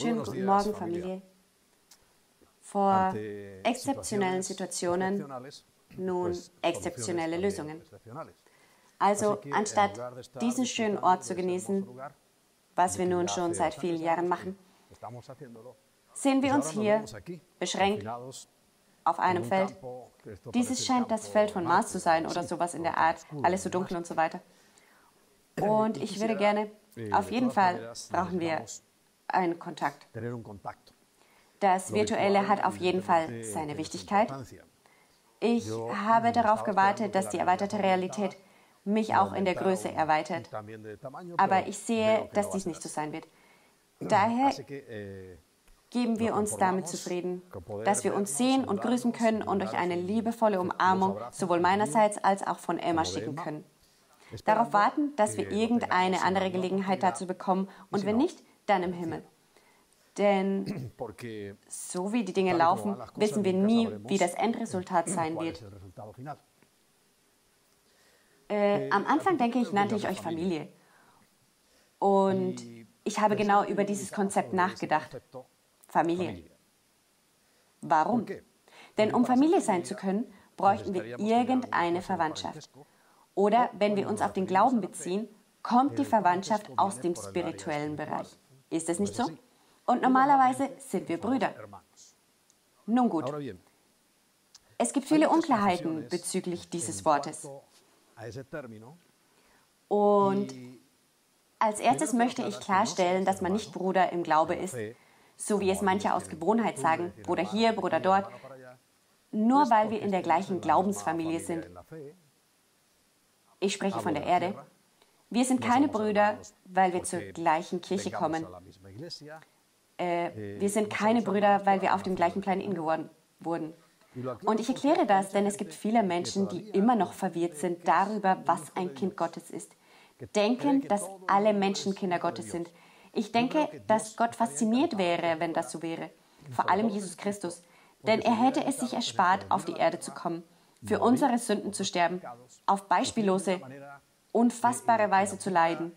Schönen guten Morgen, Familie. Vor exzeptionellen Situationen nun exzeptionelle Lösungen. Also anstatt diesen schönen Ort zu genießen, was wir nun schon seit vielen Jahren machen, sehen wir uns hier beschränkt auf einem Feld. Dieses scheint das Feld von Mars zu sein oder sowas in der Art, alles so dunkel und so weiter. Und ich würde gerne, auf jeden Fall brauchen wir einen Kontakt. Das Virtuelle hat auf jeden Fall seine Wichtigkeit. Ich habe darauf gewartet, dass die erweiterte Realität mich auch in der Größe erweitert. Aber ich sehe, dass dies nicht so sein wird. Daher geben wir uns damit zufrieden, dass wir uns sehen und grüßen können und euch eine liebevolle Umarmung sowohl meinerseits als auch von Emma schicken können. Darauf warten, dass wir irgendeine andere Gelegenheit dazu bekommen und wenn nicht, dann im Himmel. Denn so wie die Dinge laufen, wissen wir nie, wie das Endresultat sein wird. Äh, am Anfang, denke ich, nannte ich euch Familie. Und ich habe genau über dieses Konzept nachgedacht. Familie. Warum? Denn um Familie sein zu können, bräuchten wir irgendeine Verwandtschaft. Oder wenn wir uns auf den Glauben beziehen, kommt die Verwandtschaft aus dem spirituellen Bereich. Ist es nicht so? Und normalerweise sind wir Brüder. Nun gut. Es gibt viele Unklarheiten bezüglich dieses Wortes. Und als erstes möchte ich klarstellen, dass man nicht Bruder im Glaube ist, so wie es manche aus Gewohnheit sagen, Bruder hier, Bruder dort, nur weil wir in der gleichen Glaubensfamilie sind. Ich spreche von der Erde. Wir sind keine Brüder, weil wir zur gleichen Kirche kommen. Äh, wir sind keine Brüder, weil wir auf dem gleichen Planeten geworden wurden. Und ich erkläre das, denn es gibt viele Menschen, die immer noch verwirrt sind darüber, was ein Kind Gottes ist. Denken, dass alle Menschen Kinder Gottes sind. Ich denke, dass Gott fasziniert wäre, wenn das so wäre. Vor allem Jesus Christus. Denn er hätte es sich erspart, auf die Erde zu kommen, für unsere Sünden zu sterben, auf beispiellose, unfassbare Weise zu leiden,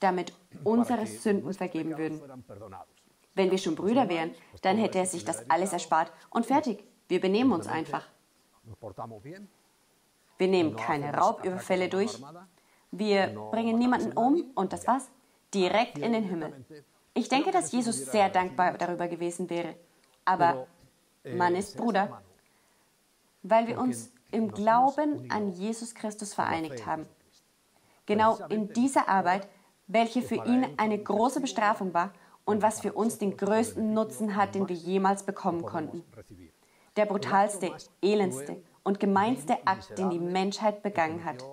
damit unsere Sünden vergeben würden. Wenn wir schon Brüder wären, dann hätte er sich das alles erspart und fertig. Wir benehmen uns einfach. Wir nehmen keine Raubüberfälle durch. Wir bringen niemanden um und das war's. Direkt in den Himmel. Ich denke, dass Jesus sehr dankbar darüber gewesen wäre. Aber man ist Bruder, weil wir uns im Glauben an Jesus Christus vereinigt haben. Genau in dieser Arbeit, welche für ihn eine große Bestrafung war und was für uns den größten Nutzen hat, den wir jemals bekommen konnten der brutalste, elendste und gemeinste Akt, den die Menschheit begangen hat.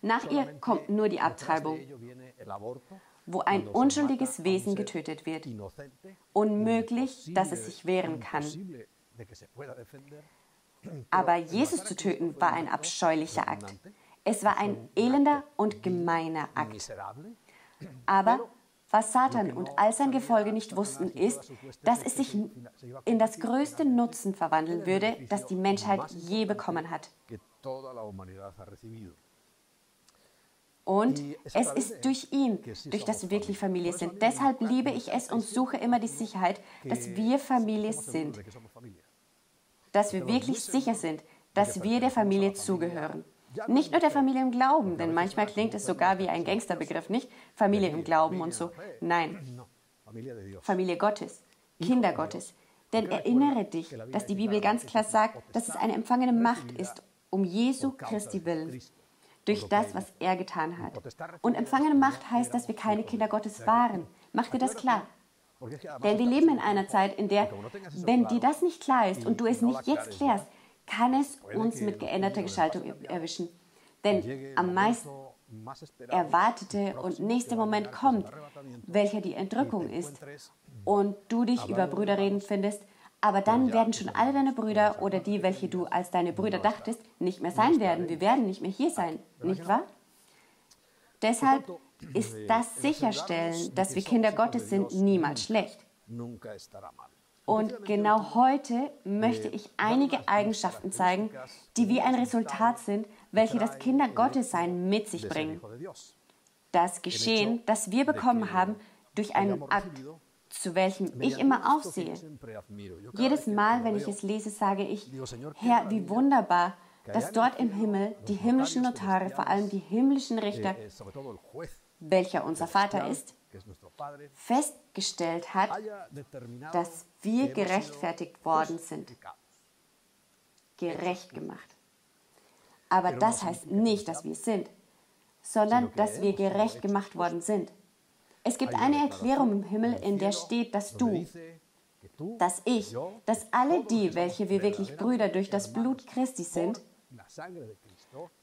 Nach ihr kommt nur die Abtreibung, wo ein unschuldiges Wesen getötet wird. Unmöglich, dass es sich wehren kann. Aber Jesus zu töten war ein abscheulicher Akt. Es war ein elender und gemeiner Akt. Aber was Satan und all sein Gefolge nicht wussten, ist, dass es sich in das größte Nutzen verwandeln würde, das die Menschheit je bekommen hat. Und es ist durch ihn, durch das wir wirklich Familie sind. Deshalb liebe ich es und suche immer die Sicherheit, dass wir Familie sind. Dass wir wirklich sicher sind, dass wir der Familie zugehören. Nicht nur der Familie im Glauben, denn manchmal klingt es sogar wie ein Gangsterbegriff, nicht? Familie im Glauben und so. Nein, Familie Gottes, Kinder Gottes. Denn erinnere dich, dass die Bibel ganz klar sagt, dass es eine empfangene Macht ist, um Jesu Christi willen, durch das, was er getan hat. Und empfangene Macht heißt, dass wir keine Kinder Gottes waren. Mach dir das klar. Denn wir leben in einer Zeit, in der, wenn dir das nicht klar ist und du es nicht jetzt klärst, kann es uns mit geänderter Gestaltung erwischen. Denn am meisten erwartete und nächste Moment kommt, welcher die Entrückung ist, und du dich über Brüder reden findest, aber dann werden schon alle deine Brüder oder die, welche du als deine Brüder dachtest, nicht mehr sein werden. Wir werden nicht mehr hier sein, nicht wahr? Deshalb ist das Sicherstellen, dass wir Kinder Gottes sind, niemals schlecht. Und genau heute möchte ich einige Eigenschaften zeigen, die wie ein Resultat sind, welche das Kinder mit sich bringen. Das Geschehen, das wir bekommen haben, durch einen Akt, zu welchem ich immer aufsehe. Jedes Mal, wenn ich es lese, sage ich, Herr, wie wunderbar, dass dort im Himmel die himmlischen Notare, vor allem die himmlischen Richter, welcher unser Vater ist, festgestellt hat, dass wir gerechtfertigt worden sind. Gerecht gemacht. Aber das heißt nicht, dass wir es sind, sondern dass wir gerecht gemacht worden sind. Es gibt eine Erklärung im Himmel, in der steht, dass du, dass ich, dass alle die, welche wir wirklich Brüder durch das Blut Christi sind,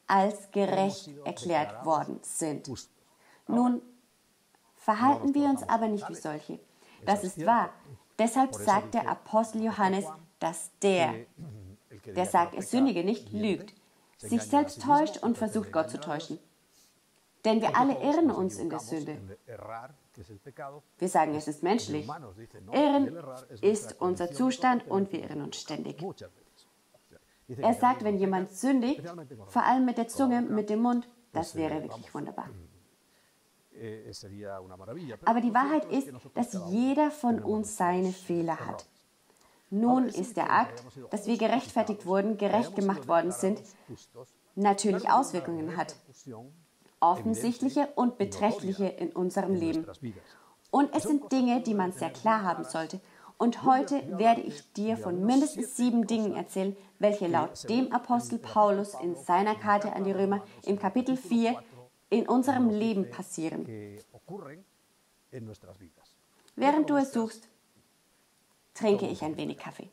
als gerecht erklärt worden sind. Nun verhalten wir uns aber nicht wie solche. Das ist wahr. Deshalb sagt der Apostel Johannes, dass der, der sagt, er sündige nicht, lügt, sich selbst täuscht und versucht Gott zu täuschen. Denn wir alle irren uns in der Sünde. Wir sagen, es ist menschlich. Irren ist unser Zustand und wir irren uns ständig. Er sagt, wenn jemand sündigt, vor allem mit der Zunge, mit dem Mund, das wäre wirklich wunderbar. Eh, Aber die Wahrheit ist, dass jeder von uns seine Fehler hat. Nun ist der Akt, dass wir gerechtfertigt wurden, gerecht gemacht worden sind, natürlich Auswirkungen hat. offensichtliche und beträchtliche in unserem Leben. Und es sind Dinge, die man sehr klar haben sollte. Und heute werde ich dir von mindestens sieben Dingen erzählen, welche laut dem Apostel Paulus in seiner Karte an die Römer im Kapitel 4 in unserem Leben passieren. Während du es suchst, trinke ich ein wenig Kaffee.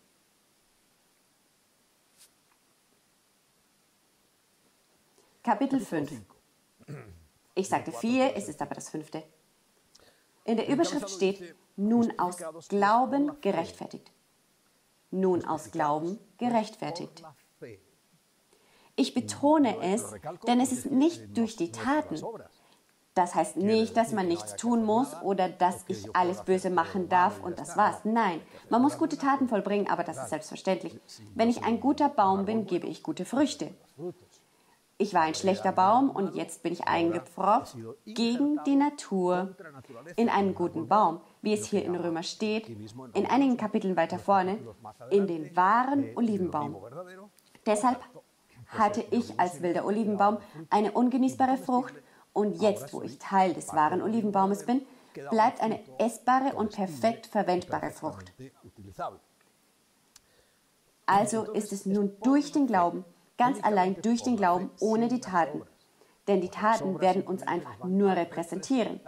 Kapitel 5 ich sagte vier, es ist aber das fünfte. In der Überschrift steht, nun aus Glauben gerechtfertigt. Nun aus Glauben gerechtfertigt. Ich betone es, denn es ist nicht durch die Taten. Das heißt nicht, dass man nichts tun muss oder dass ich alles Böse machen darf und das war's. Nein, man muss gute Taten vollbringen, aber das ist selbstverständlich. Wenn ich ein guter Baum bin, gebe ich gute Früchte. Ich war ein schlechter Baum und jetzt bin ich eingepfropft gegen die Natur in einen guten Baum, wie es hier in Römer steht, in einigen Kapiteln weiter vorne, in den wahren Olivenbaum. Deshalb hatte ich als wilder Olivenbaum eine ungenießbare Frucht. und jetzt, wo ich Teil des wahren Olivenbaumes bin, bleibt eine essbare und perfekt verwendbare Frucht. Also ist es nun durch den Glauben, ganz allein durch den Glauben, ohne die Taten. Denn die Taten werden uns einfach nur repräsentieren.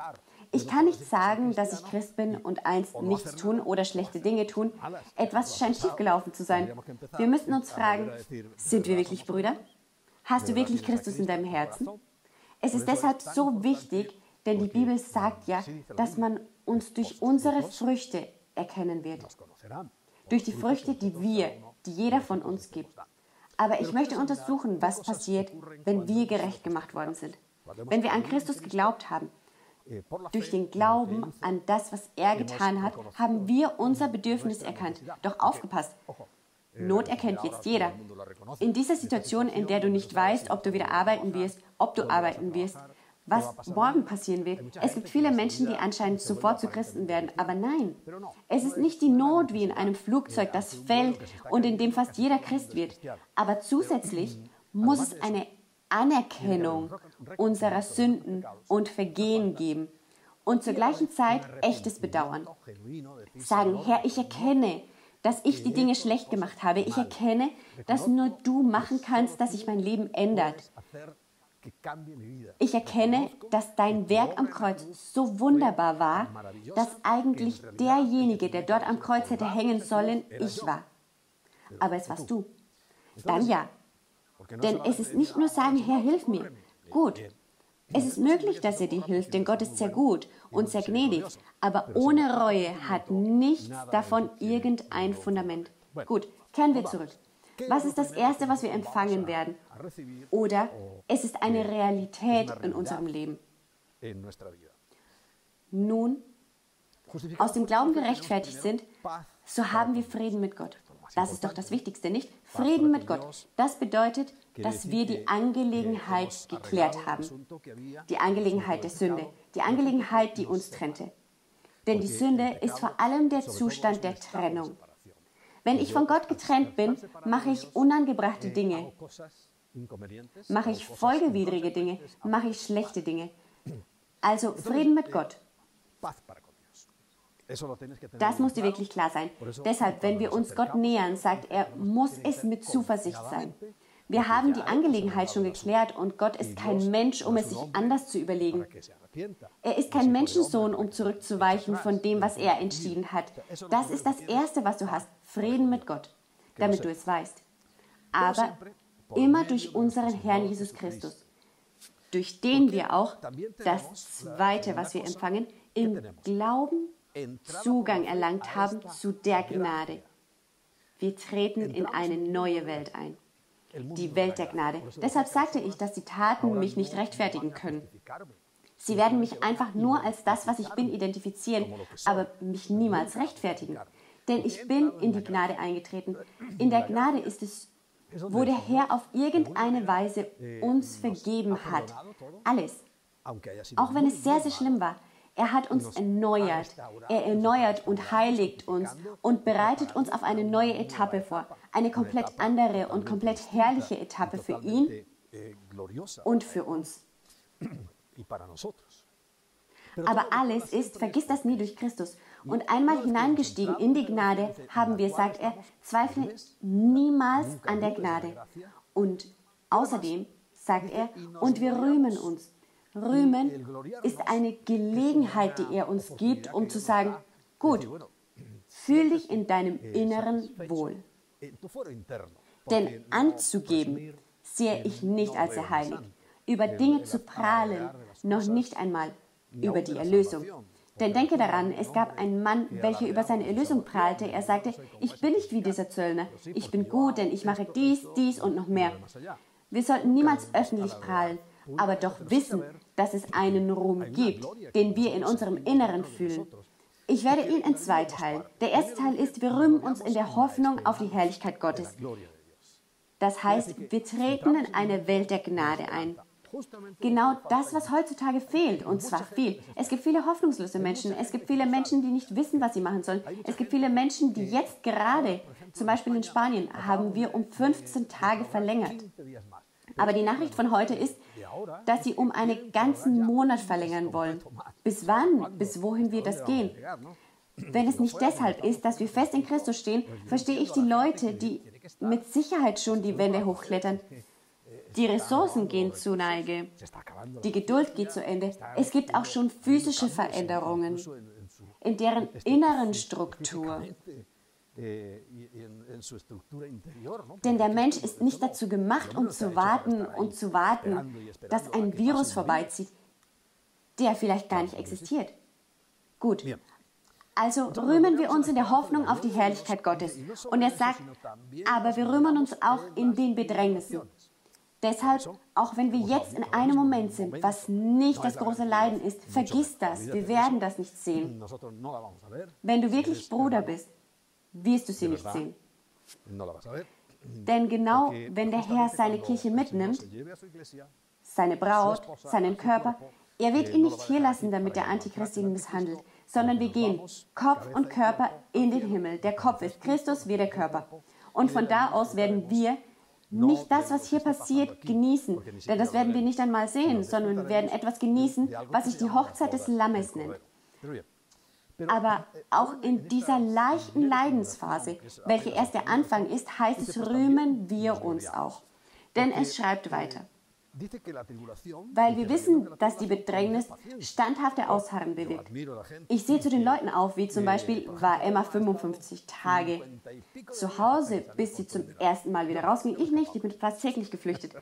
Ich kann nicht sagen, dass ich Christ bin und einst nichts tun oder schlechte Dinge tun. Etwas scheint schiefgelaufen zu sein. Wir müssen uns fragen, sind wir wirklich Brüder? Hast du wirklich Christus in deinem Herzen? Es ist deshalb so wichtig, denn die Bibel sagt ja, dass man uns durch unsere Früchte erkennen wird. Durch die Früchte, die wir, die jeder von uns gibt. Aber ich möchte untersuchen, was passiert, wenn wir gerecht gemacht worden sind. Wenn wir an Christus geglaubt haben. Durch den Glauben an das, was er getan hat, haben wir unser Bedürfnis erkannt. Doch aufgepasst, Not erkennt jetzt jeder. In dieser Situation, in der du nicht weißt, ob du wieder arbeiten wirst, ob du arbeiten wirst, was morgen passieren wird. Es gibt viele Menschen, die anscheinend sofort zu Christen werden, aber nein, es ist nicht die Not wie in einem Flugzeug, das fällt und in dem fast jeder Christ wird, aber zusätzlich muss es eine Anerkennung unserer Sünden und Vergehen geben und zur gleichen Zeit echtes Bedauern. Sagen, Herr, ich erkenne, dass ich die Dinge schlecht gemacht habe. Ich erkenne, dass nur du machen kannst, dass sich mein Leben ändert. Ich erkenne, dass dein Werk am Kreuz so wunderbar war, dass eigentlich derjenige, der dort am Kreuz hätte hängen sollen, ich war. Aber es warst du. Dann ja. Denn es ist nicht nur sagen, Herr, hilf mir. Gut. Es ist möglich, dass er dir hilft, denn Gott ist sehr gut und sehr gnädig. Aber ohne Reue hat nichts davon irgendein Fundament. Gut, kehren wir zurück. Was ist das Erste, was wir empfangen werden? Oder es ist eine Realität in unserem Leben. Nun, aus dem Glauben gerechtfertigt sind, so haben wir Frieden mit Gott. Das ist doch das Wichtigste, nicht? Frieden mit Gott. Das bedeutet, dass wir die Angelegenheit geklärt haben. Die Angelegenheit der Sünde. Die Angelegenheit, die uns trennte. Denn die Sünde ist vor allem der Zustand der Trennung. Wenn ich von Gott getrennt bin, mache ich unangebrachte Dinge, mache ich folgewidrige Dinge, mache ich schlechte Dinge. Also Frieden mit Gott. Das muss dir wirklich klar sein. Deshalb, wenn wir uns Gott nähern, sagt er, muss es mit Zuversicht sein. Wir haben die Angelegenheit schon geklärt und Gott ist kein Mensch, um es sich anders zu überlegen. Er ist kein Menschensohn, um zurückzuweichen von dem, was er entschieden hat. Das ist das Erste, was du hast, Frieden mit Gott, damit du es weißt. Aber immer durch unseren Herrn Jesus Christus, durch den wir auch das Zweite, was wir empfangen, im Glauben Zugang erlangt haben zu der Gnade. Wir treten in eine neue Welt ein die Welt der Gnade. Deshalb sagte ich, dass die Taten mich nicht rechtfertigen können. Sie werden mich einfach nur als das, was ich bin, identifizieren, aber mich niemals rechtfertigen. Denn ich bin in die Gnade eingetreten. In der Gnade ist es, wo der Herr auf irgendeine Weise uns vergeben hat. Alles. Auch wenn es sehr, sehr schlimm war. Er hat uns erneuert. Er erneuert und heiligt uns und bereitet uns auf eine neue Etappe vor. Eine komplett andere und komplett herrliche Etappe für ihn und für uns. Aber alles ist, vergiss das nie, durch Christus. Und einmal hineingestiegen in die Gnade haben wir, sagt er, zweifle niemals an der Gnade. Und außerdem, sagt er, und wir rühmen uns Rühmen ist eine Gelegenheit, die er uns gibt, um zu sagen, gut, fühl dich in deinem Inneren wohl. Denn anzugeben sehe ich nicht als sehr heilig. Über Dinge zu prahlen, noch nicht einmal über die Erlösung. Denn denke daran, es gab einen Mann, welcher über seine Erlösung prahlte. Er sagte, ich bin nicht wie dieser Zöllner. Ich bin gut, denn ich mache dies, dies und noch mehr. Wir sollten niemals öffentlich prahlen, aber doch wissen, dass es einen Ruhm gibt, den wir in unserem Inneren fühlen. Ich werde ihn in zwei teilen. Der erste Teil ist, wir rühmen uns in der Hoffnung auf die Herrlichkeit Gottes. Das heißt, wir treten in eine Welt der Gnade ein. Genau das, was heutzutage fehlt, und zwar viel. Es gibt viele hoffnungslose Menschen. Es gibt viele Menschen, die nicht wissen, was sie machen sollen. Es gibt viele Menschen, die jetzt gerade, zum Beispiel in Spanien, haben wir um 15 Tage verlängert. Aber die Nachricht von heute ist, dass sie um einen ganzen Monat verlängern wollen. Bis wann? Bis wohin wird das gehen? Wenn es nicht deshalb ist, dass wir fest in Christus stehen, verstehe ich die Leute, die mit Sicherheit schon die Wände hochklettern. Die Ressourcen gehen zu Neige. Die Geduld geht zu Ende. Es gibt auch schon physische Veränderungen in deren inneren Struktur. Denn der Mensch ist nicht dazu gemacht, um zu warten und zu warten, dass ein Virus vorbeizieht, der vielleicht gar nicht existiert. Gut. Also rühmen wir uns in der Hoffnung auf die Herrlichkeit Gottes. Und er sagt, aber wir rühmen uns auch in den Bedrängnissen. Deshalb, auch wenn wir jetzt in einem Moment sind, was nicht das große Leiden ist, vergiss das. Wir werden das nicht sehen. Wenn du wirklich Bruder bist, wirst du sie nicht sehen. Denn genau wenn der Herr seine Kirche mitnimmt, seine Braut, seinen Körper, er wird ihn nicht hier lassen, damit der Antichrist ihn misshandelt, sondern wir gehen Kopf und Körper in den Himmel. Der Kopf ist Christus, wir der Körper. Und von da aus werden wir nicht das, was hier passiert, genießen, denn das werden wir nicht einmal sehen, sondern wir werden etwas genießen, was sich die Hochzeit des Lammes nennt. Aber auch in dieser leichten Leidensphase, welche erst der Anfang ist, heißt es, rühmen wir uns auch. Denn es schreibt weiter. Weil wir wissen, dass die Bedrängnis standhafte Ausharren bewirkt. Ich sehe zu den Leuten auf, wie zum Beispiel war Emma 55 Tage zu Hause, bis sie zum ersten Mal wieder rausging. Ich nicht, ich bin fast täglich geflüchtet.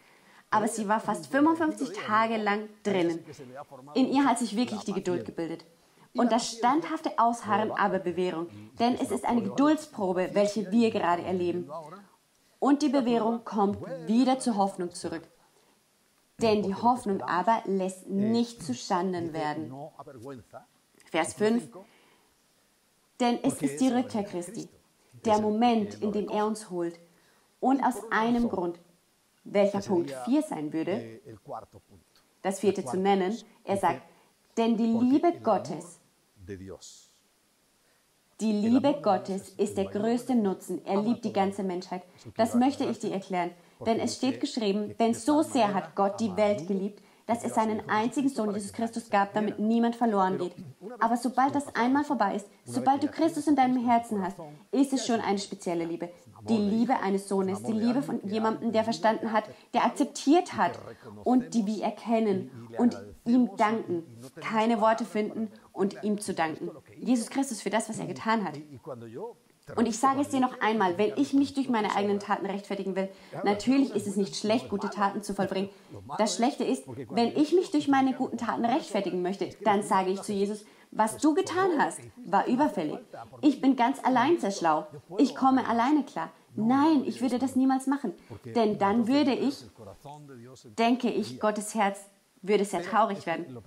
Aber sie war fast 55 Tage lang drinnen. In ihr hat sich wirklich die Geduld gebildet. Und das standhafte Ausharren aber Bewährung. Denn es ist eine Geduldsprobe, welche wir gerade erleben. Und die Bewährung kommt wieder zur Hoffnung zurück. Denn die Hoffnung aber lässt nicht zu Schanden werden. Vers 5. Denn es ist die Rückkehr Christi, der Moment, in dem er uns holt. Und aus einem Grund, welcher Punkt 4 sein würde, das vierte zu nennen, er sagt, denn die Liebe Gottes die Liebe Gottes ist der größte Nutzen. Er liebt die ganze Menschheit. Das möchte ich dir erklären. Denn es steht geschrieben, denn so sehr hat Gott die Welt geliebt, dass es seinen einzigen Sohn Jesus Christus gab, damit niemand verloren geht. Aber sobald das einmal vorbei ist, sobald du Christus in deinem Herzen hast, ist es schon eine spezielle Liebe. Die Liebe eines Sohnes, die Liebe von jemandem, der verstanden hat, der akzeptiert hat und die wir erkennen und ihm danken, keine Worte finden und ihm zu danken. Jesus Christus für das, was er getan hat. Und ich sage es dir noch einmal, wenn ich mich durch meine eigenen Taten rechtfertigen will, natürlich ist es nicht schlecht, gute Taten zu vollbringen. Das Schlechte ist, wenn ich mich durch meine guten Taten rechtfertigen möchte, dann sage ich zu Jesus, was du getan hast, war überfällig. Ich bin ganz allein sehr schlau. Ich komme alleine klar. Nein, ich würde das niemals machen. Denn dann würde ich, denke ich, Gottes Herz würde sehr traurig werden.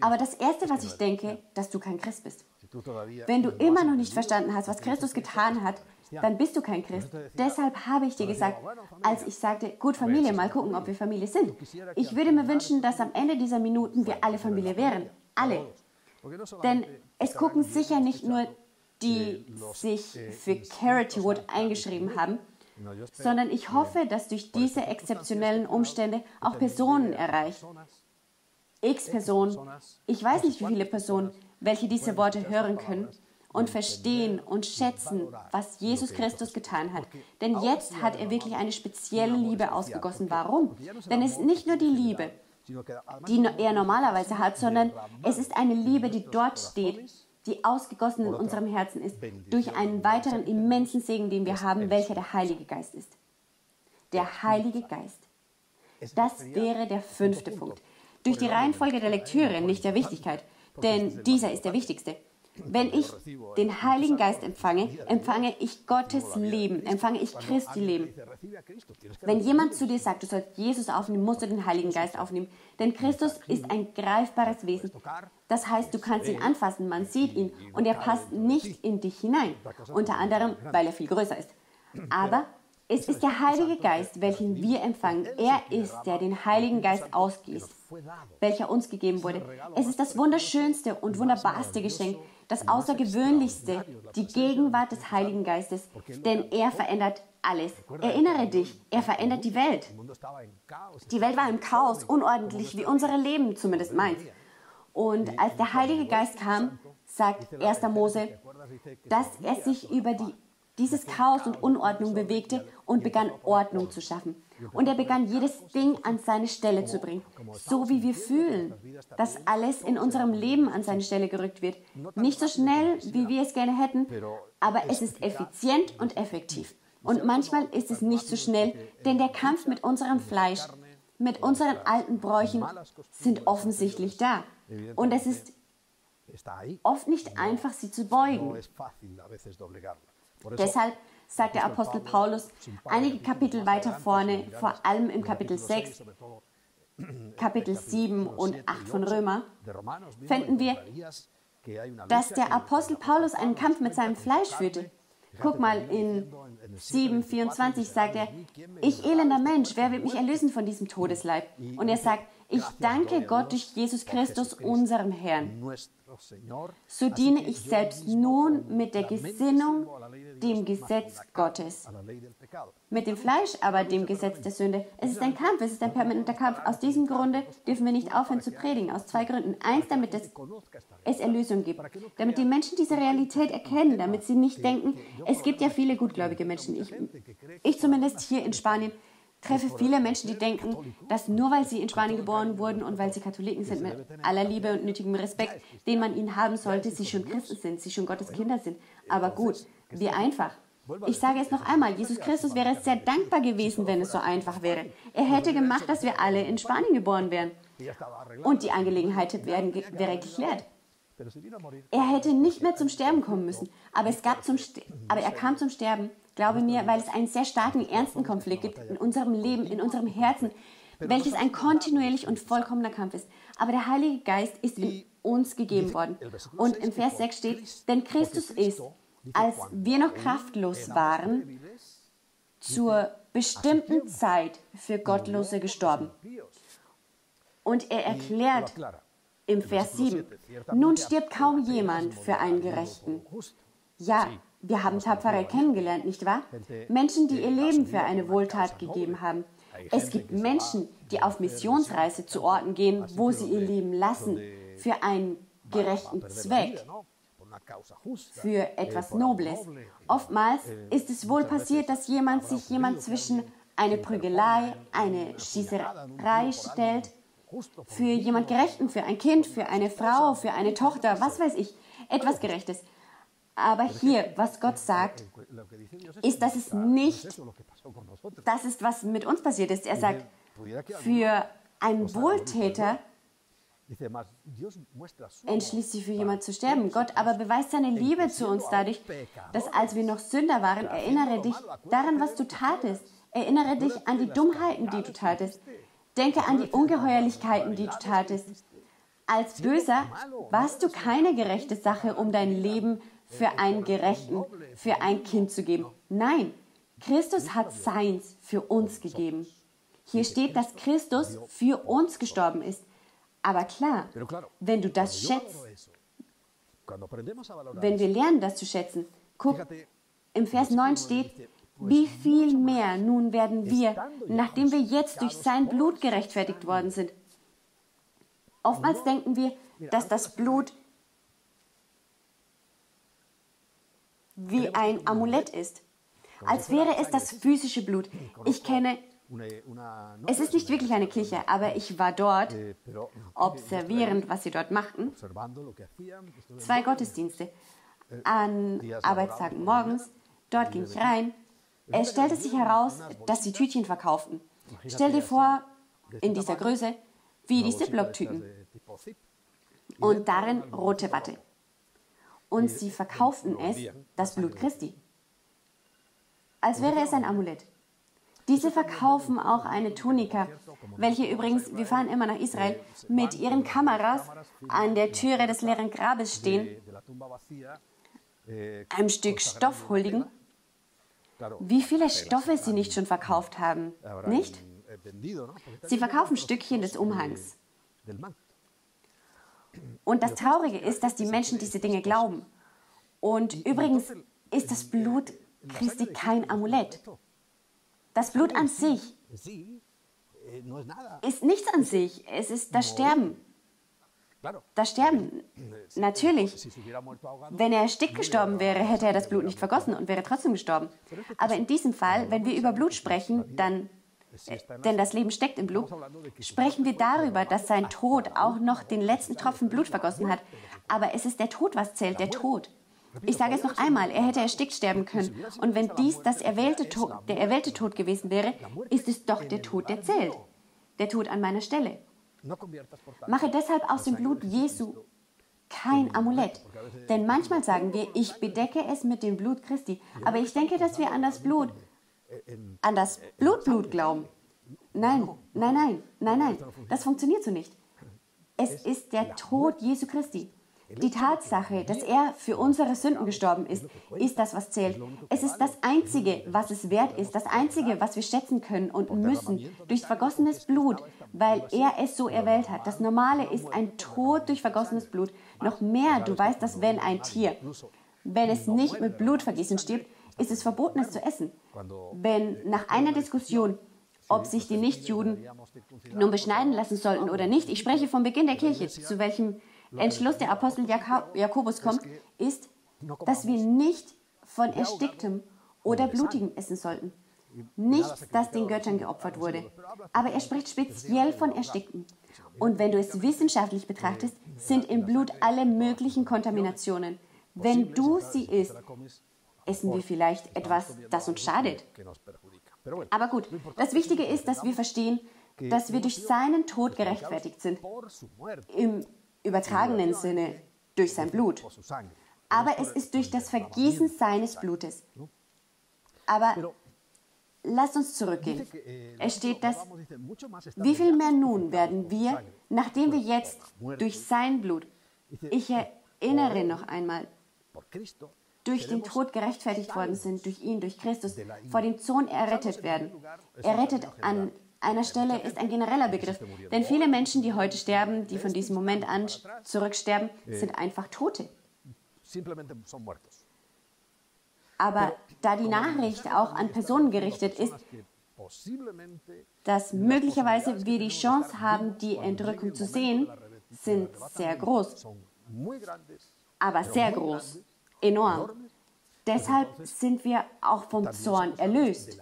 Aber das Erste, was ich denke, dass du kein Christ bist. Wenn du immer noch nicht verstanden hast, was Christus getan hat, dann bist du kein Christ. Deshalb habe ich dir gesagt, als ich sagte, gut Familie, mal gucken, ob wir Familie sind. Ich würde mir wünschen, dass am Ende dieser Minuten wir alle Familie wären. Alle. Denn es gucken sicher nicht nur die sich für Charity Wood eingeschrieben haben, sondern ich hoffe, dass durch diese exzeptionellen Umstände auch Personen erreicht. X Personen, ich weiß nicht wie viele Personen, welche diese Worte hören können und verstehen und schätzen, was Jesus Christus getan hat. Denn jetzt hat er wirklich eine spezielle Liebe ausgegossen. Warum? Denn es ist nicht nur die Liebe, die er normalerweise hat, sondern es ist eine Liebe, die dort steht, die ausgegossen in unserem Herzen ist, durch einen weiteren immensen Segen, den wir haben, welcher der Heilige Geist ist. Der Heilige Geist. Das wäre der fünfte Punkt. Durch die Reihenfolge der Lektüre, nicht der Wichtigkeit, denn dieser ist der wichtigste. Wenn ich den Heiligen Geist empfange, empfange ich Gottes Leben, empfange ich Christi Leben. Wenn jemand zu dir sagt, du sollst Jesus aufnehmen, musst du den Heiligen Geist aufnehmen. Denn Christus ist ein greifbares Wesen. Das heißt, du kannst ihn anfassen, man sieht ihn und er passt nicht in dich hinein. Unter anderem, weil er viel größer ist. Aber es ist der Heilige Geist, welchen wir empfangen. Er ist, der den Heiligen Geist ausgießt, welcher uns gegeben wurde. Es ist das wunderschönste und wunderbarste Geschenk, das Außergewöhnlichste, die Gegenwart des Heiligen Geistes, denn er verändert alles. Erinnere dich, er verändert die Welt. Die Welt war im Chaos, unordentlich, wie unsere Leben zumindest meint. Und als der Heilige Geist kam, sagt 1. Mose, dass er sich über die dieses Chaos und Unordnung bewegte und begann Ordnung zu schaffen. Und er begann jedes Ding an seine Stelle zu bringen, so wie wir fühlen, dass alles in unserem Leben an seine Stelle gerückt wird. Nicht so schnell, wie wir es gerne hätten, aber es ist effizient und effektiv. Und manchmal ist es nicht so schnell, denn der Kampf mit unserem Fleisch, mit unseren alten Bräuchen sind offensichtlich da. Und es ist oft nicht einfach, sie zu beugen. Deshalb sagt der Apostel Paulus einige Kapitel weiter vorne, vor allem im Kapitel 6, Kapitel 7 und 8 von Römer, finden wir, dass der Apostel Paulus einen Kampf mit seinem Fleisch führte. Guck mal, in 7,24 sagt er, ich elender Mensch, wer wird mich erlösen von diesem Todesleib? Und er sagt, ich danke Gott durch Jesus Christus, unserem Herrn. So diene ich selbst nun mit der Gesinnung dem Gesetz Gottes. Mit dem Fleisch aber dem Gesetz der Sünde. Es ist ein Kampf, es ist ein permanenter Kampf. Aus diesem Grunde dürfen wir nicht aufhören zu predigen. Aus zwei Gründen. Eins, damit es, es Erlösung gibt. Damit die Menschen diese Realität erkennen. Damit sie nicht denken, es gibt ja viele gutgläubige Menschen. Ich, ich zumindest hier in Spanien treffe viele Menschen, die denken, dass nur weil sie in Spanien geboren wurden und weil sie Katholiken sind, mit aller Liebe und nötigem Respekt, den man ihnen haben sollte, sie schon Christen sind, sie schon Gottes Kinder sind. Aber gut, wie einfach. Ich sage es noch einmal, Jesus Christus wäre sehr dankbar gewesen, wenn es so einfach wäre. Er hätte gemacht, dass wir alle in Spanien geboren wären. Und die Angelegenheit wäre geklärt. Er hätte nicht mehr zum Sterben kommen müssen, aber, es gab zum aber er kam zum Sterben Glaube mir, weil es einen sehr starken, ernsten Konflikt gibt in unserem Leben, in unserem Herzen, welches ein kontinuierlich und vollkommener Kampf ist. Aber der Heilige Geist ist in uns gegeben worden. Und im Vers 6 steht, denn Christus ist, als wir noch kraftlos waren, zur bestimmten Zeit für Gottlose gestorben. Und er erklärt im Vers 7, nun stirbt kaum jemand für einen Gerechten. Ja, wir haben Tapferkeit kennengelernt, nicht wahr? Menschen, die ihr Leben für eine Wohltat gegeben haben. Es gibt Menschen, die auf Missionsreise zu Orten gehen, wo sie ihr Leben lassen für einen gerechten Zweck, für etwas Nobles. Oftmals ist es wohl passiert, dass jemand sich jemand zwischen eine Prügelei, eine Schießerei stellt, für jemand Gerechten, für ein Kind, für eine Frau, für eine Tochter, was weiß ich, etwas Gerechtes. Aber hier, was Gott sagt, ist, dass es nicht das ist, was mit uns passiert ist. Er sagt, für einen Wohltäter entschließt sich für jemand zu sterben. Gott aber beweist seine Liebe zu uns dadurch, dass als wir noch Sünder waren, erinnere dich daran, was du tatest. Erinnere dich an die Dummheiten, die du tatest. Denke an die Ungeheuerlichkeiten, die du tatest. Als Böser warst du keine gerechte Sache, um dein Leben für einen Gerechten, für ein Kind zu geben. Nein, Christus hat seins für uns gegeben. Hier steht, dass Christus für uns gestorben ist. Aber klar, wenn du das schätzt, wenn wir lernen, das zu schätzen, guck, im Vers 9 steht, wie viel mehr nun werden wir, nachdem wir jetzt durch sein Blut gerechtfertigt worden sind. Oftmals denken wir, dass das Blut wie ein Amulett ist, als wäre es das physische Blut. Ich kenne, es ist nicht wirklich eine Kirche, aber ich war dort, observierend, was sie dort machten. Zwei Gottesdienste an Arbeitstagen morgens. Dort ging ich rein es stellte sich heraus, dass sie Tütchen verkauften. Stell dir vor, in dieser Größe, wie die Ziploc-Tüten. Und darin rote Watte. Und sie verkauften es, das Blut Christi. Als wäre es ein Amulett. Diese verkaufen auch eine Tunika, welche übrigens, wir fahren immer nach Israel, mit ihren Kameras an der Türe des leeren Grabes stehen, einem Stück Stoff huldigen wie viele Stoffe sie nicht schon verkauft haben, nicht? Sie verkaufen Stückchen des Umhangs. Und das Traurige ist, dass die Menschen diese Dinge glauben. Und übrigens ist das Blut Christi kein Amulett. Das Blut an sich ist nichts an sich. Es ist das Sterben. Das Sterben, natürlich. Wenn er erstickt gestorben wäre, hätte er das Blut nicht vergossen und wäre trotzdem gestorben. Aber in diesem Fall, wenn wir über Blut sprechen, dann, äh, denn das Leben steckt im Blut, sprechen wir darüber, dass sein Tod auch noch den letzten Tropfen Blut vergossen hat. Aber es ist der Tod, was zählt, der Tod. Ich sage es noch einmal, er hätte erstickt sterben können. Und wenn dies das erwählte Tod, der erwählte Tod gewesen wäre, ist es doch der Tod, der zählt. Der Tod an meiner Stelle. Mache deshalb aus dem Blut Jesu kein Amulett. Denn manchmal sagen wir, ich bedecke es mit dem Blut Christi. Aber ich denke, dass wir an das Blut, an das Blutblut glauben. Nein, nein, nein, nein, nein. Das funktioniert so nicht. Es ist der Tod Jesu Christi. Die Tatsache, dass er für unsere Sünden gestorben ist, ist das, was zählt. Es ist das Einzige, was es wert ist, das Einzige, was wir schätzen können und müssen, durch vergossenes Blut, weil er es so erwählt hat. Das Normale ist ein Tod durch vergossenes Blut. Noch mehr, du weißt, dass wenn ein Tier, wenn es nicht mit Blutvergießen stirbt, ist es verboten, es zu essen. Wenn nach einer Diskussion ob sich die Nichtjuden nun beschneiden lassen sollten oder nicht. Ich spreche vom Beginn der Kirche, zu welchem Entschluss der Apostel Jakobus kommt, ist, dass wir nicht von Ersticktem oder Blutigem essen sollten. Nichts, das den Göttern geopfert wurde. Aber er spricht speziell von Ersticktem. Und wenn du es wissenschaftlich betrachtest, sind im Blut alle möglichen Kontaminationen. Wenn du sie isst, essen wir vielleicht etwas, das uns schadet. Aber gut, das Wichtige ist, dass wir verstehen, dass wir durch seinen Tod gerechtfertigt sind. Im übertragenen Sinne durch sein Blut. Aber es ist durch das Vergießen seines Blutes. Aber lasst uns zurückgehen. Es steht, dass, wie viel mehr nun werden wir, nachdem wir jetzt durch sein Blut, ich erinnere noch einmal, durch den Tod gerechtfertigt worden sind, durch ihn, durch Christus, vor dem Sohn errettet werden. Errettet an einer Stelle ist ein genereller Begriff, denn viele Menschen, die heute sterben, die von diesem Moment an zurücksterben, sind einfach Tote. Aber da die Nachricht auch an Personen gerichtet ist, dass möglicherweise wir die Chance haben, die Entrückung zu sehen, sind sehr groß. Aber sehr groß, enorm. Deshalb sind wir auch vom Zorn erlöst.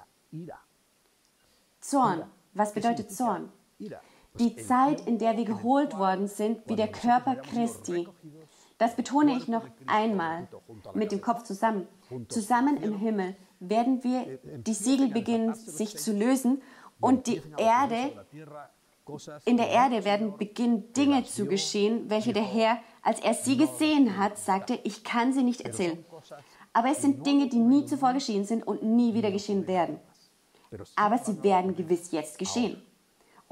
Zorn, was bedeutet Zorn? Die Zeit, in der wir geholt worden sind, wie der Körper Christi. Das betone ich noch einmal mit dem Kopf zusammen. Zusammen im Himmel werden wir die Siegel beginnen, sich zu lösen und die Erde, in der Erde werden beginnen Dinge zu geschehen, welche der Herr, als er sie gesehen hat, sagte, ich kann sie nicht erzählen. Aber es sind Dinge, die nie zuvor geschehen sind und nie wieder geschehen werden. Aber sie werden gewiss jetzt geschehen.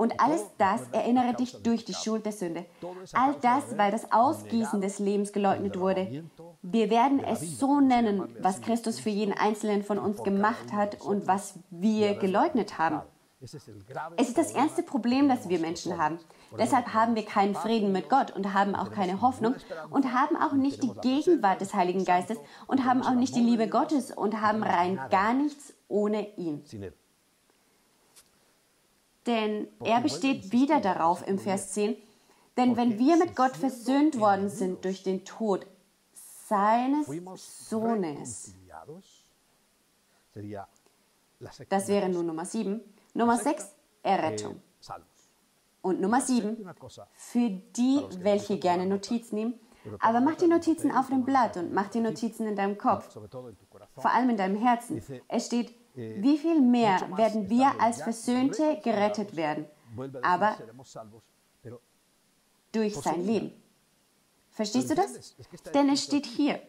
Und alles das erinnere dich durch die Schuld der Sünde. All das, weil das Ausgießen des Lebens geleugnet wurde. Wir werden es so nennen, was Christus für jeden Einzelnen von uns gemacht hat und was wir geleugnet haben. Es ist das ernste Problem, das wir Menschen haben. Deshalb haben wir keinen Frieden mit Gott und haben auch keine Hoffnung und haben auch nicht die Gegenwart des Heiligen Geistes und haben auch nicht die Liebe Gottes und haben rein gar nichts ohne ihn. Denn er besteht wieder darauf im Vers 10, denn wenn wir mit Gott versöhnt worden sind durch den Tod seines Sohnes, das wäre nun Nummer 7, Nummer 6, Errettung. Und Nummer 7, für die, welche gerne Notiz nehmen, aber mach die Notizen auf dem Blatt und mach die Notizen in deinem Kopf, vor allem in deinem Herzen. Es steht, wie viel mehr werden wir als Versöhnte gerettet werden, aber durch sein Leben. Verstehst du das? Denn es steht hier.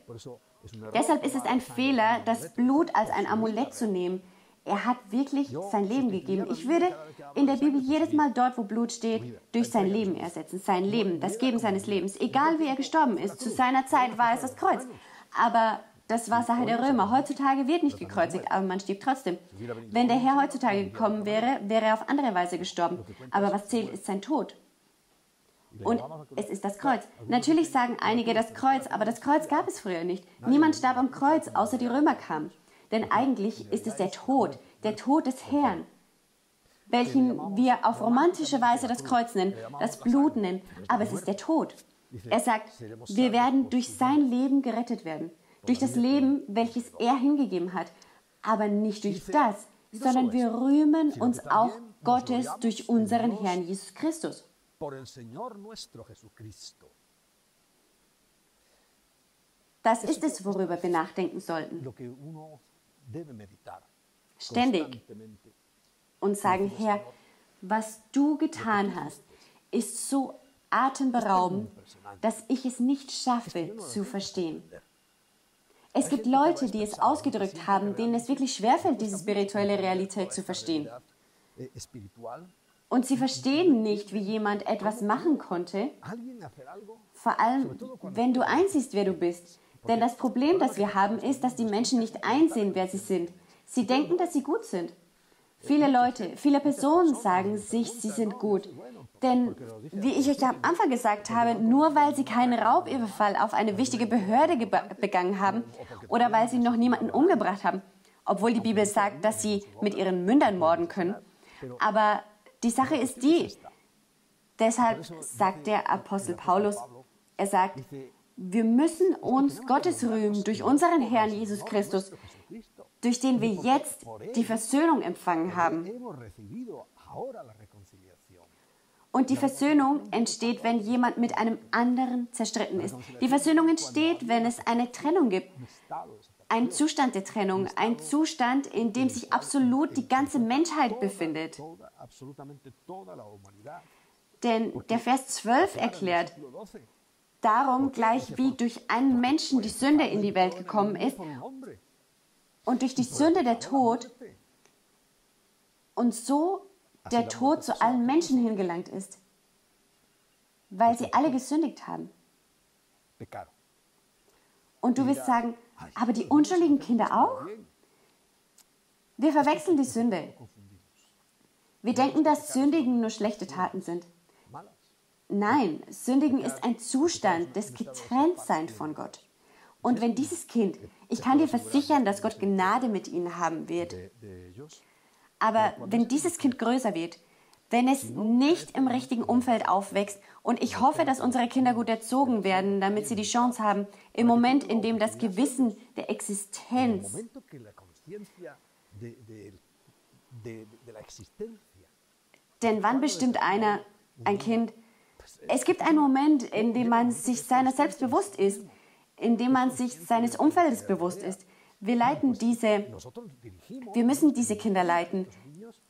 Deshalb ist es ein Fehler, das Blut als ein Amulett zu nehmen. Er hat wirklich sein Leben gegeben. Ich würde in der Bibel jedes Mal dort, wo Blut steht, durch sein Leben ersetzen. Sein Leben, das Geben seines Lebens. Egal wie er gestorben ist. Zu seiner Zeit war es das Kreuz. Aber das war Sache der Römer. Heutzutage wird nicht gekreuzigt, aber man stirbt trotzdem. Wenn der Herr heutzutage gekommen wäre, wäre er auf andere Weise gestorben. Aber was zählt, ist sein Tod. Und es ist das Kreuz. Natürlich sagen einige das Kreuz, aber das Kreuz gab es früher nicht. Niemand starb am Kreuz, außer die Römer kamen. Denn eigentlich ist es der Tod, der Tod des Herrn, welchen wir auf romantische Weise das Kreuz nennen, das Blut nennen, aber es ist der Tod. Er sagt, wir werden durch sein Leben gerettet werden durch das Leben, welches er hingegeben hat, aber nicht durch das, sondern wir rühmen uns auch Gottes durch unseren Herrn Jesus Christus. Das ist es, worüber wir nachdenken sollten. Ständig. Und sagen, Herr, was du getan hast, ist so atemberaubend, dass ich es nicht schaffe zu verstehen. Es gibt Leute, die es ausgedrückt haben, denen es wirklich schwerfällt, diese spirituelle Realität zu verstehen. Und sie verstehen nicht, wie jemand etwas machen konnte, vor allem wenn du einsiehst, wer du bist. Denn das Problem, das wir haben, ist, dass die Menschen nicht einsehen, wer sie sind. Sie denken, dass sie gut sind. Viele Leute, viele Personen sagen sich, sie sind gut. Denn, wie ich euch am Anfang gesagt habe, nur weil sie keinen Raubüberfall auf eine wichtige Behörde begangen haben oder weil sie noch niemanden umgebracht haben, obwohl die Bibel sagt, dass sie mit ihren Mündern morden können. Aber die Sache ist die, deshalb sagt der Apostel Paulus, er sagt, wir müssen uns Gottes rühmen durch unseren Herrn Jesus Christus, durch den wir jetzt die Versöhnung empfangen haben. Und die Versöhnung entsteht, wenn jemand mit einem anderen zerstritten ist. Die Versöhnung entsteht, wenn es eine Trennung gibt. Ein Zustand der Trennung, ein Zustand, in dem sich absolut die ganze Menschheit befindet. Denn der Vers 12 erklärt, darum gleich wie durch einen Menschen die Sünde in die Welt gekommen ist und durch die Sünde der Tod und so der Tod zu allen Menschen hingelangt ist, weil sie alle gesündigt haben. Und du wirst sagen, aber die unschuldigen Kinder auch? Wir verwechseln die Sünde. Wir denken, dass Sündigen nur schlechte Taten sind. Nein, Sündigen ist ein Zustand des Getrenntseins von Gott. Und wenn dieses Kind, ich kann dir versichern, dass Gott Gnade mit ihnen haben wird, aber wenn dieses Kind größer wird, wenn es nicht im richtigen Umfeld aufwächst, und ich hoffe, dass unsere Kinder gut erzogen werden, damit sie die Chance haben, im Moment, in dem das Gewissen der Existenz denn wann bestimmt einer, ein Kind, es gibt einen Moment, in dem man sich seiner selbst bewusst ist, in dem man sich seines Umfeldes bewusst ist. Wir leiten diese, wir müssen diese Kinder leiten,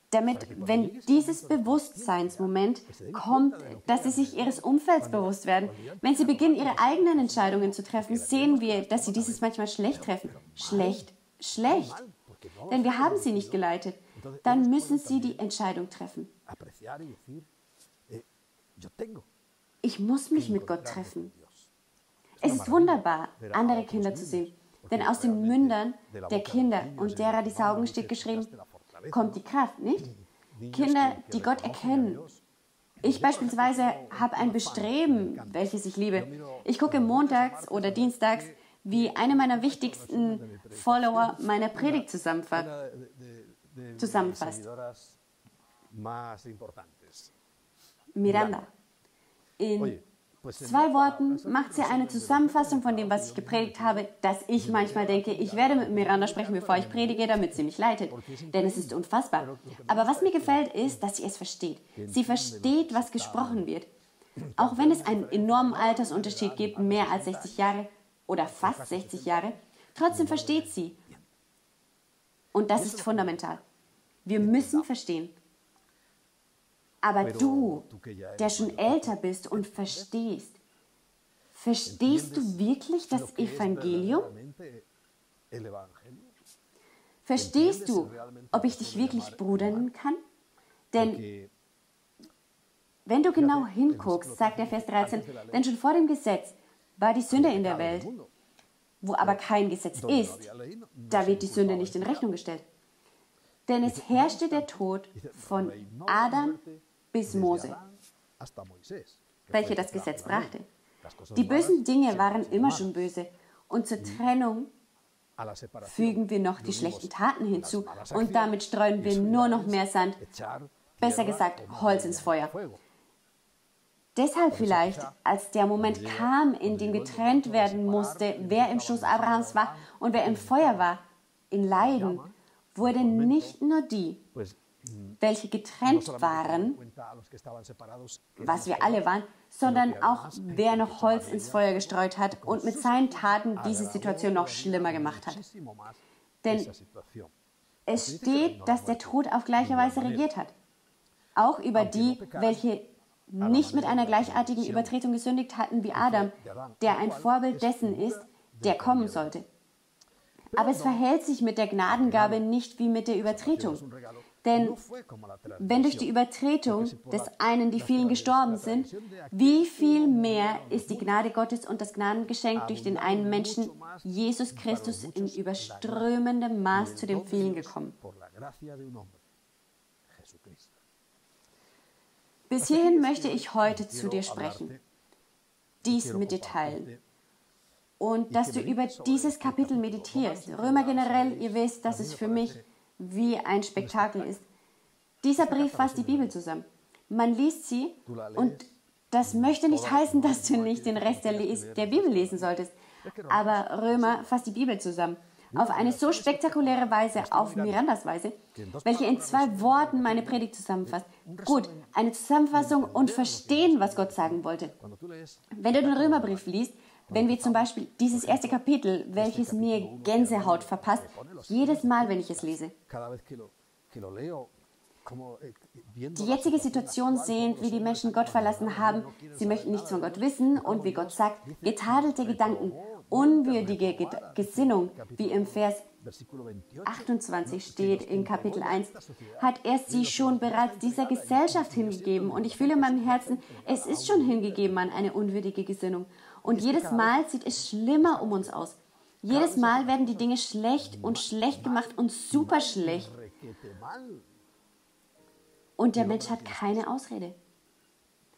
damit, wenn dieses Bewusstseinsmoment kommt, dass sie sich ihres Umfelds bewusst werden, wenn sie beginnen, ihre eigenen Entscheidungen zu treffen, sehen wir, dass sie dieses manchmal schlecht treffen. Schlecht, schlecht. Denn wir haben sie nicht geleitet. Dann müssen sie die Entscheidung treffen. Ich muss mich mit Gott treffen. Es ist wunderbar, andere Kinder zu sehen. Denn aus den Mündern der Kinder und derer, die saugen, steht geschrieben, kommt die Kraft, nicht? Kinder, die Gott erkennen. Ich beispielsweise habe ein Bestreben, welches ich liebe. Ich gucke montags oder dienstags, wie eine meiner wichtigsten Follower meine Predigt zusammenfasst. Miranda. In zwei Worten macht sie eine Zusammenfassung von dem, was ich gepredigt habe, dass ich manchmal denke, ich werde mit Miranda sprechen, bevor ich predige, damit sie mich leitet. Denn es ist unfassbar. Aber was mir gefällt, ist, dass sie es versteht. Sie versteht, was gesprochen wird. Auch wenn es einen enormen Altersunterschied gibt, mehr als 60 Jahre oder fast 60 Jahre, trotzdem versteht sie. Und das ist fundamental. Wir müssen verstehen. Aber du, der schon älter bist und verstehst, verstehst du wirklich das Evangelium? Verstehst du, ob ich dich wirklich Bruder nennen kann? Denn wenn du genau hinguckst, sagt der Vers 13, denn schon vor dem Gesetz war die Sünde in der Welt. Wo aber kein Gesetz ist, da wird die Sünde nicht in Rechnung gestellt. Denn es herrschte der Tod von Adam bis Mose, welche das Gesetz brachte. Die bösen Dinge waren immer schon böse. Und zur Trennung fügen wir noch die schlechten Taten hinzu. und damit streuen wir nur noch mehr Sand, besser gesagt Holz ins Feuer. Deshalb vielleicht, als der Moment kam, in dem getrennt werden musste, wer im Schoß Abrahams war und wer im Feuer war, in Leiden, wurden nicht nur die, welche getrennt waren, was wir alle waren, sondern auch wer noch Holz ins Feuer gestreut hat und mit seinen Taten diese Situation noch schlimmer gemacht hat. Denn es steht, dass der Tod auf gleiche Weise regiert hat. Auch über die, welche nicht mit einer gleichartigen Übertretung gesündigt hatten wie Adam, der ein Vorbild dessen ist, der kommen sollte. Aber es verhält sich mit der Gnadengabe nicht wie mit der Übertretung. Denn wenn durch die Übertretung des einen die vielen gestorben sind, wie viel mehr ist die Gnade Gottes und das Gnadengeschenk durch den einen Menschen, Jesus Christus, in überströmendem Maß zu den vielen gekommen? Bis hierhin möchte ich heute zu dir sprechen, dies mit dir teilen. und dass du über dieses Kapitel meditierst. Römer generell, ihr wisst, dass es für mich wie ein Spektakel ist. Dieser Brief fasst die Bibel zusammen. Man liest sie und das möchte nicht heißen, dass du nicht den Rest der, der Bibel lesen solltest. Aber Römer fasst die Bibel zusammen. Auf eine so spektakuläre Weise, auf Mirandas Weise, welche in zwei Worten meine Predigt zusammenfasst. Gut, eine Zusammenfassung und verstehen, was Gott sagen wollte. Wenn du den Römerbrief liest, wenn wir zum Beispiel dieses erste Kapitel, welches mir Gänsehaut verpasst, jedes Mal, wenn ich es lese, die jetzige Situation sehen, wie die Menschen Gott verlassen haben, sie möchten nichts von Gott wissen und wie Gott sagt, getadelte Gedanken, unwürdige Gesinnung, wie im Vers 28 steht in Kapitel 1, hat er sie schon bereits dieser Gesellschaft hingegeben. Und ich fühle in meinem Herzen, es ist schon hingegeben an eine unwürdige Gesinnung. Und jedes Mal sieht es schlimmer um uns aus. Jedes Mal werden die Dinge schlecht und schlecht gemacht und super schlecht. Und der Mensch hat keine Ausrede.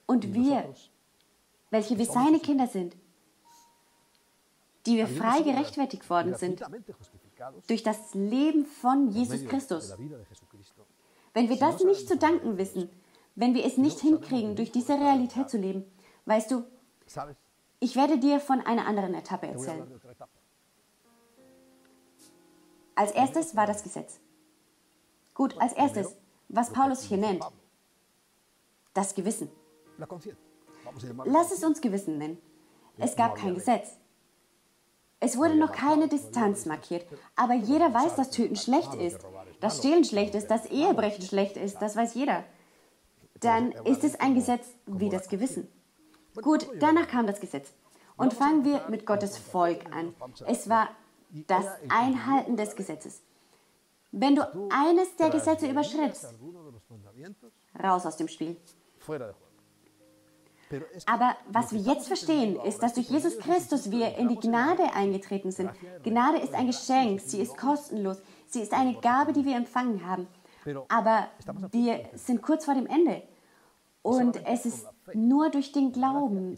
Und wir, welche wir seine Kinder sind, die wir frei gerechtfertigt worden sind durch das Leben von Jesus Christus. Wenn wir das nicht zu danken wissen, wenn wir es nicht hinkriegen, durch diese Realität zu leben, weißt du, ich werde dir von einer anderen Etappe erzählen. Als erstes war das Gesetz. Gut, als erstes, was Paulus hier nennt, das Gewissen. Lass es uns Gewissen nennen. Es gab kein Gesetz. Es wurde noch keine Distanz markiert, aber jeder weiß, dass Töten schlecht ist, dass Stehlen schlecht ist, dass Ehebrechen schlecht ist, das weiß jeder. Dann ist es ein Gesetz wie das Gewissen. Gut, danach kam das Gesetz. Und fangen wir mit Gottes Volk an. Es war das Einhalten des Gesetzes. Wenn du eines der Gesetze überschrittst, raus aus dem Spiel. Aber was wir jetzt verstehen, ist, dass durch Jesus Christus wir in die Gnade eingetreten sind. Gnade ist ein Geschenk, sie ist kostenlos, sie ist eine Gabe, die wir empfangen haben. Aber wir sind kurz vor dem Ende. Und es ist nur durch den Glauben,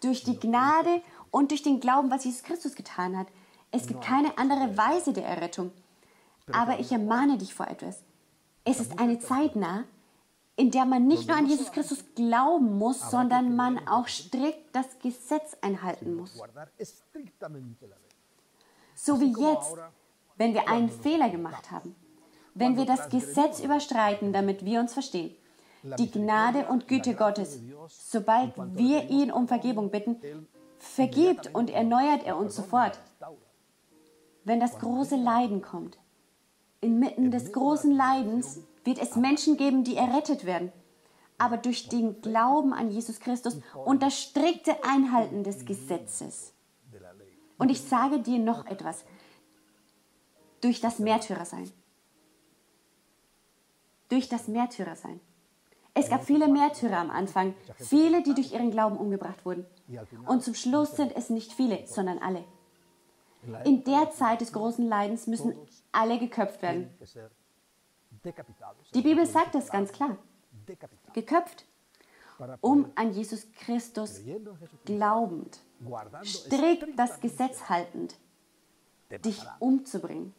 durch die Gnade und durch den Glauben, was Jesus Christus getan hat. Es gibt keine andere Weise der Errettung. Aber ich ermahne dich vor etwas. Es ist eine Zeit nah, in der man nicht nur an Jesus Christus glauben muss, sondern man auch strikt das Gesetz einhalten muss. So wie jetzt, wenn wir einen Fehler gemacht haben, wenn wir das Gesetz überstreiten, damit wir uns verstehen. Die Gnade und Güte Gottes, sobald wir ihn um Vergebung bitten, vergibt und erneuert er uns sofort. Wenn das große Leiden kommt, inmitten des großen Leidens wird es Menschen geben, die errettet werden. Aber durch den Glauben an Jesus Christus und das strikte Einhalten des Gesetzes. Und ich sage dir noch etwas. Durch das Märtyrersein. Durch das Märtyrersein. Es gab viele Märtyrer am Anfang, viele, die durch ihren Glauben umgebracht wurden. Und zum Schluss sind es nicht viele, sondern alle. In der Zeit des großen Leidens müssen alle geköpft werden. Die Bibel sagt das ganz klar. Geköpft, um an Jesus Christus glaubend, strikt das Gesetz haltend, dich umzubringen.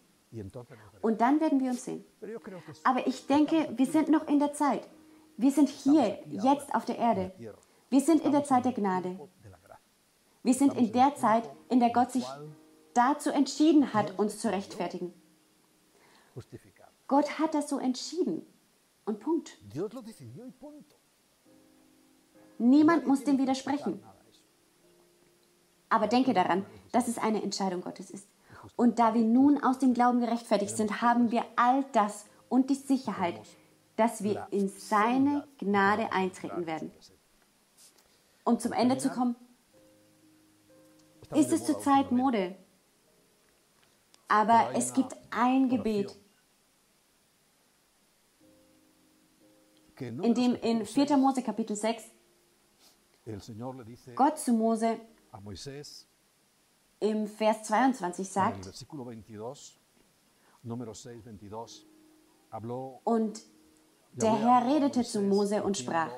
Und dann werden wir uns sehen. Aber ich denke, wir sind noch in der Zeit. Wir sind hier, jetzt auf der Erde. Wir sind in der Zeit der Gnade. Wir sind in der Zeit, in der Gott sich dazu entschieden hat, uns zu rechtfertigen. Gott hat das so entschieden. Und Punkt. Niemand muss dem widersprechen. Aber denke daran, dass es eine Entscheidung Gottes ist. Und da wir nun aus dem Glauben gerechtfertigt sind, haben wir all das und die Sicherheit, dass wir in seine Gnade eintreten werden. Um zum Ende zu kommen, ist es zurzeit Mode. Aber es gibt ein Gebet, in dem in 4. Mose Kapitel 6 Gott zu Mose im Vers 22 sagt, und der Herr redete zu Mose und sprach,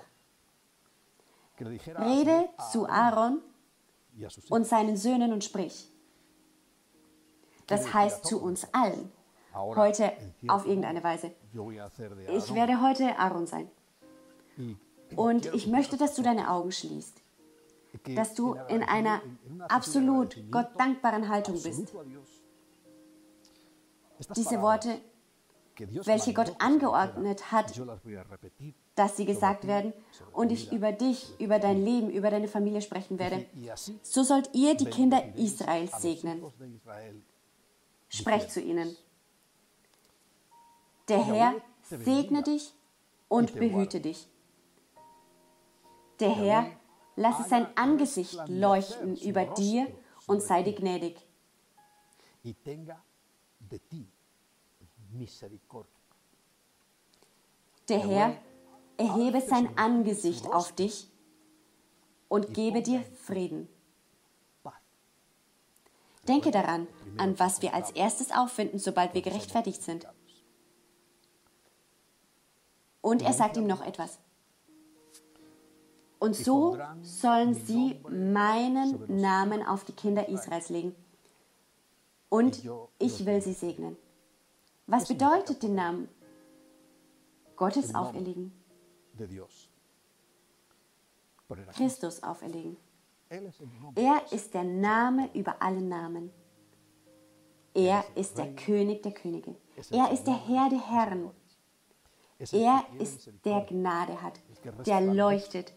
rede zu Aaron und seinen Söhnen und sprich. Das heißt zu uns allen, heute auf irgendeine Weise. Ich werde heute Aaron sein. Und ich möchte, dass du deine Augen schließt, dass du in einer absolut Gott dankbaren Haltung bist. Diese Worte, welche Gott angeordnet hat, dass sie gesagt werden und ich über dich, über dein Leben, über deine Familie sprechen werde. So sollt ihr die Kinder Israels segnen. Sprecht zu ihnen. Der Herr segne dich und behüte dich. Der Herr lasse sein Angesicht leuchten über dir und sei dir gnädig. Der Herr erhebe sein Angesicht auf dich und gebe dir Frieden. Denke daran, an was wir als erstes auffinden, sobald wir gerechtfertigt sind. Und er sagt ihm noch etwas. Und so sollen sie meinen Namen auf die Kinder Israels legen. Und ich will sie segnen. Was bedeutet den Namen Gottes auferlegen? Christus auferlegen. Er ist der Name über alle Namen. Er ist der König der Könige. Er ist der Herr der Herren. Er ist der Gnade hat, der leuchtet.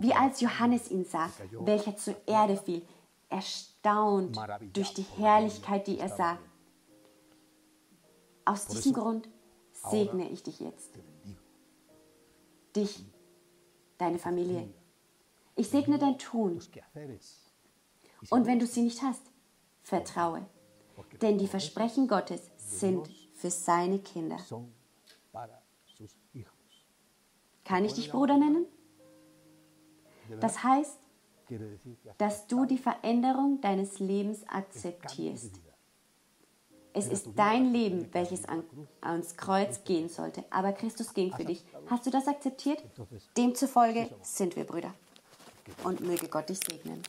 Wie als Johannes ihn sah, welcher zur Erde fiel, erstaunt durch die Herrlichkeit, die er sah. Aus diesem Grund segne ich dich jetzt. Dich, deine Familie. Ich segne dein Tun. Und wenn du sie nicht hast, vertraue. Denn die Versprechen Gottes sind für seine Kinder. Kann ich dich Bruder nennen? Das heißt, dass du die Veränderung deines Lebens akzeptierst. Es ist dein Leben, welches an, ans Kreuz gehen sollte, aber Christus ging für dich. Hast du das akzeptiert? Demzufolge sind wir Brüder. Und möge Gott dich segnen.